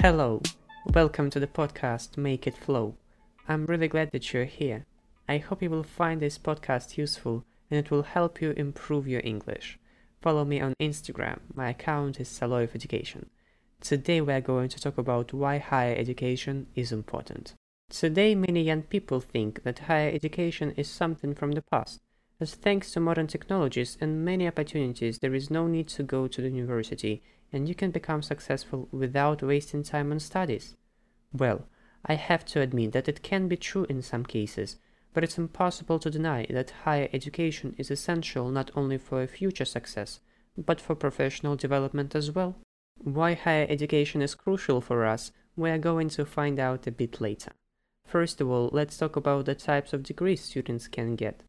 Hello, welcome to the podcast Make It Flow. I'm really glad that you're here. I hope you will find this podcast useful and it will help you improve your English. Follow me on Instagram. My account is Saloyev Education. Today we are going to talk about why higher education is important. Today many young people think that higher education is something from the past, as thanks to modern technologies and many opportunities there is no need to go to the university and you can become successful without wasting time on studies. Well, I have to admit that it can be true in some cases, but it's impossible to deny that higher education is essential not only for future success, but for professional development as well. Why higher education is crucial for us, we are going to find out a bit later. First of all, let's talk about the types of degrees students can get.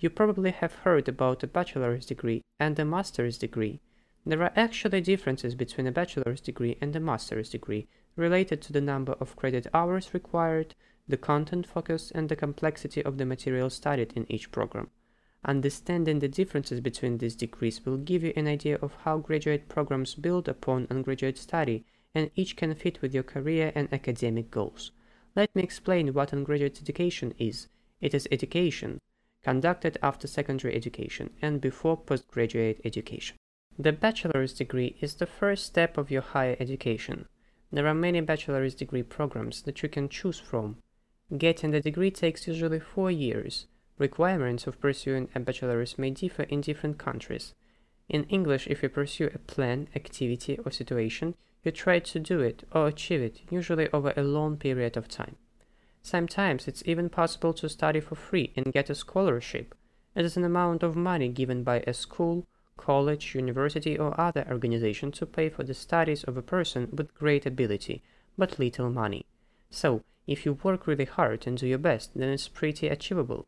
You probably have heard about a bachelor's degree and a master's degree. There are actually differences between a bachelor's degree and a master's degree related to the number of credit hours required, the content focus, and the complexity of the material studied in each program. Understanding the differences between these degrees will give you an idea of how graduate programs build upon undergraduate study, and each can fit with your career and academic goals. Let me explain what undergraduate education is. It is education conducted after secondary education and before postgraduate education. The bachelor's degree is the first step of your higher education. There are many bachelor's degree programs that you can choose from. Getting the degree takes usually four years. Requirements of pursuing a bachelor's may differ in different countries. In English, if you pursue a plan, activity, or situation, you try to do it or achieve it, usually over a long period of time. Sometimes it's even possible to study for free and get a scholarship. It is an amount of money given by a school, college, university, or other organization to pay for the studies of a person with great ability, but little money. So, if you work really hard and do your best, then it's pretty achievable.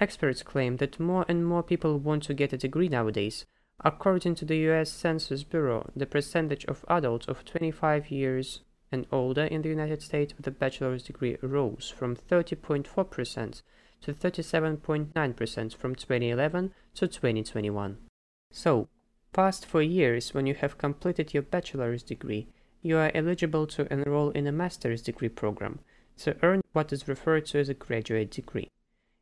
Experts claim that more and more people want to get a degree nowadays. According to the US Census Bureau, the percentage of adults of 25 years and older in the United States with a bachelor's degree rose from 30.4% to 37.9% from 2011 to 2021. So, past four years when you have completed your bachelor's degree, you are eligible to enroll in a master's degree program, to earn what is referred to as a graduate degree.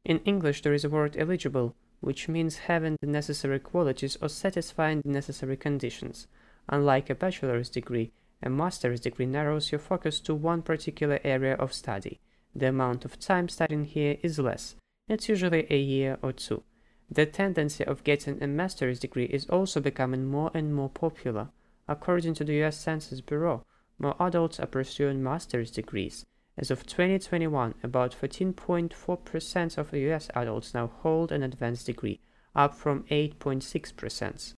In English, there is a word eligible, which means having the necessary qualities or satisfying the necessary conditions. Unlike a bachelor's degree, a master's degree narrows your focus to one particular area of study. The amount of time studying here is less. It's usually a year or two. The tendency of getting a master's degree is also becoming more and more popular. According to the US Census Bureau, more adults are pursuing master's degrees. As of 2021, about 14.4% of US adults now hold an advanced degree, up from 8.6%.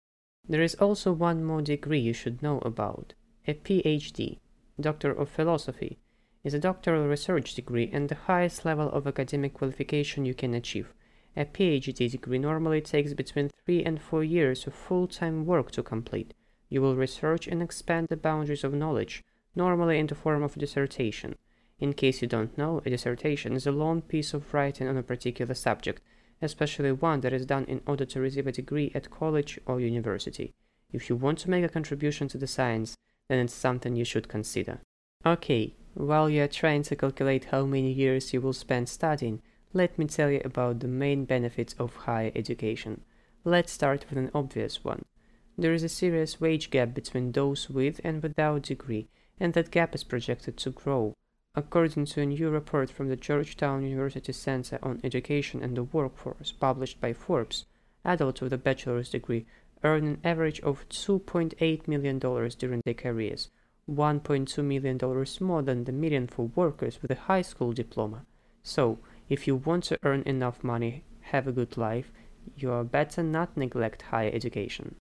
There is also one more degree you should know about. A PhD, Doctor of Philosophy, is a doctoral research degree and the highest level of academic qualification you can achieve. A PhD degree normally takes between 3 and 4 years of full-time work to complete. You will research and expand the boundaries of knowledge, normally in the form of a dissertation. In case you don't know, a dissertation is a long piece of writing on a particular subject, especially one that is done in order to receive a degree at college or university. If you want to make a contribution to the science, then it's something you should consider. Okay, while you are trying to calculate how many years you will spend studying, let me tell you about the main benefits of higher education. Let's start with an obvious one. There is a serious wage gap between those with and without degree, and that gap is projected to grow. According to a new report from the Georgetown University Center on Education and the Workforce published by Forbes, adults with a bachelor's degree earn an average of $2.8 million during their careers, $1.2 million more than the median for workers with a high school diploma. So, if you want to earn enough money, have a good life, you are better not neglect higher education.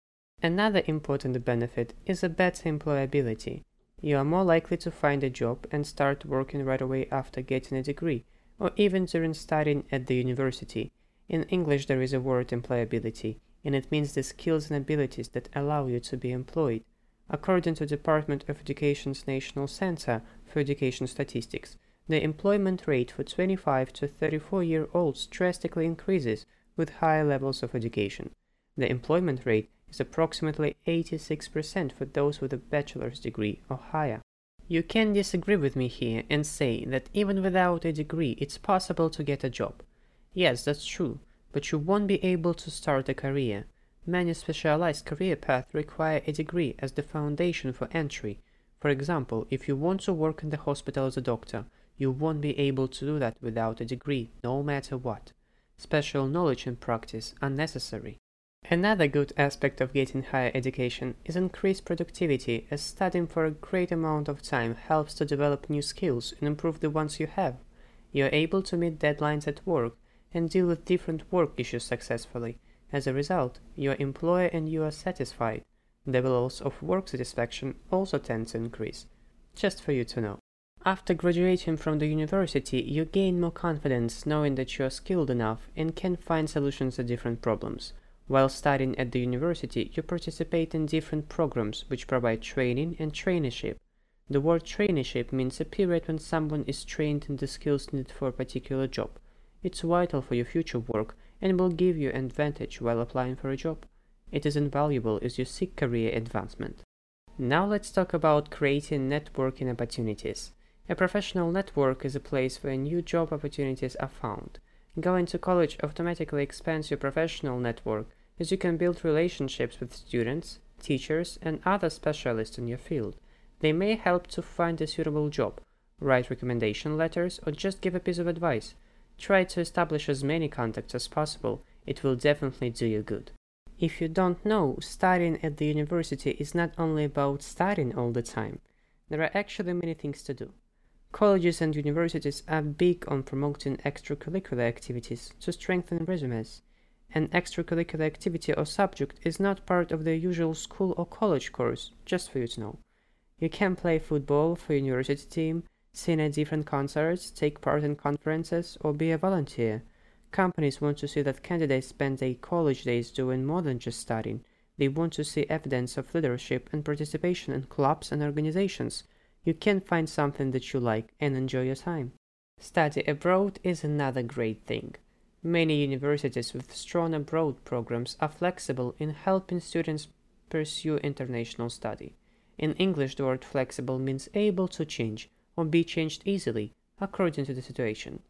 Another important benefit is a better employability. You are more likely to find a job and start working right away after getting a degree, or even during studying at the university. In English, there is a word employability, and it means the skills and abilities that allow you to be employed. According to Department of Education's National Center for Education Statistics, the employment rate for 25 to 34 year olds drastically increases with higher levels of education. The employment rate is approximately 86% for those with a bachelor's degree or higher. You can disagree with me here and say that even without a degree it's possible to get a job. Yes, that's true, but you won't be able to start a career. Many specialized career paths require a degree as the foundation for entry. For example, if you want to work in the hospital as a doctor, you won't be able to do that without a degree, no matter what. Special knowledge and practice are necessary. Another good aspect of getting higher education is increased productivity, as studying for a great amount of time helps to develop new skills and improve the ones you have. You are able to meet deadlines at work and deal with different work issues successfully, as a result, your employer and you are satisfied. The levels of work satisfaction also tend to increase. Just for you to know. After graduating from the university, you gain more confidence knowing that you are skilled enough and can find solutions to different problems. While studying at the university, you participate in different programs which provide training and traineeship. The word traineeship means a period when someone is trained in the skills needed for a particular job. It's vital for your future work and will give you an advantage while applying for a job. It is invaluable as you seek career advancement. Now let's talk about creating networking opportunities. A professional network is a place where new job opportunities are found. Going to college automatically expands your professional network as you can build relationships with students, teachers, and other specialists in your field. They may help to find a suitable job, write recommendation letters, or just give a piece of advice. Try to establish as many contacts as possible, it will definitely do you good. If you don't know, studying at the university is not only about studying all the time. There are actually many things to do. Colleges and universities are big on promoting extracurricular activities to strengthen resumes. An extracurricular activity or subject is not part of the usual school or college course, just for you to know. You can play football for your university team, sing at different concerts, take part in conferences, or be a volunteer. Companies want to see that candidates spend their college days doing more than just studying. They want to see evidence of leadership and participation in clubs and organizations. You can find something that you like and enjoy your time. Study abroad is another great thing. Many universities with strong abroad programs are flexible in helping students pursue international study. In English, the word flexible means able to change, or be changed easily according to the situation.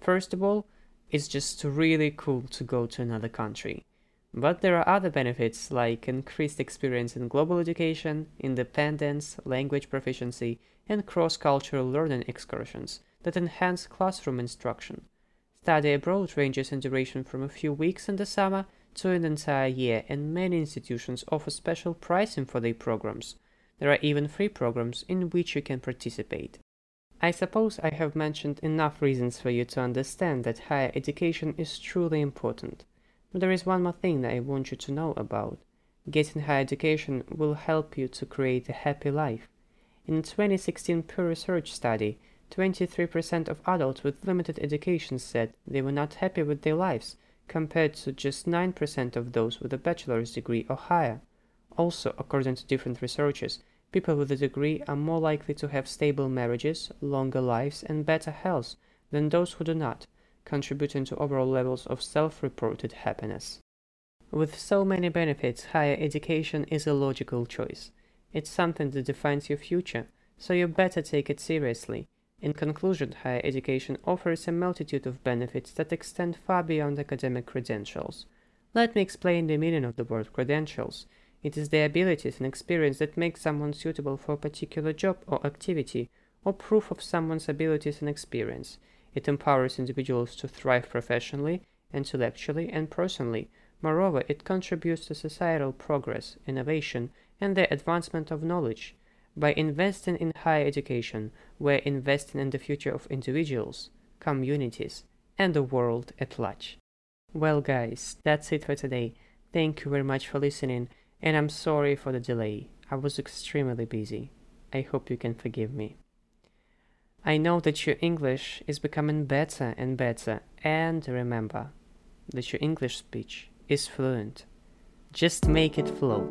First of all, it's just really cool to go to another country. But there are other benefits like increased experience in global education, independence, language proficiency, and cross cultural learning excursions that enhance classroom instruction. Study abroad ranges in duration from a few weeks in the summer to an entire year, and many institutions offer special pricing for their programs. There are even free programs in which you can participate. I suppose I have mentioned enough reasons for you to understand that higher education is truly important. But there is one more thing that I want you to know about. Getting higher education will help you to create a happy life. In a 2016 Pew Research study, 23% of adults with limited education said they were not happy with their lives, compared to just 9% of those with a bachelor's degree or higher. Also, according to different researchers, people with a degree are more likely to have stable marriages, longer lives, and better health than those who do not, contributing to overall levels of self reported happiness. With so many benefits, higher education is a logical choice. It's something that defines your future, so you better take it seriously. In conclusion, higher education offers a multitude of benefits that extend far beyond academic credentials. Let me explain the meaning of the word credentials. It is their abilities and experience that make someone suitable for a particular job or activity, or proof of someone's abilities and experience. It empowers individuals to thrive professionally, intellectually, and personally. Moreover, it contributes to societal progress, innovation, and the advancement of knowledge. By investing in higher education, we're investing in the future of individuals, communities, and the world at large. Well, guys, that's it for today. Thank you very much for listening and I'm sorry for the delay. I was extremely busy. I hope you can forgive me. I know that your English is becoming better and better, and remember that your English speech is fluent. Just make it flow.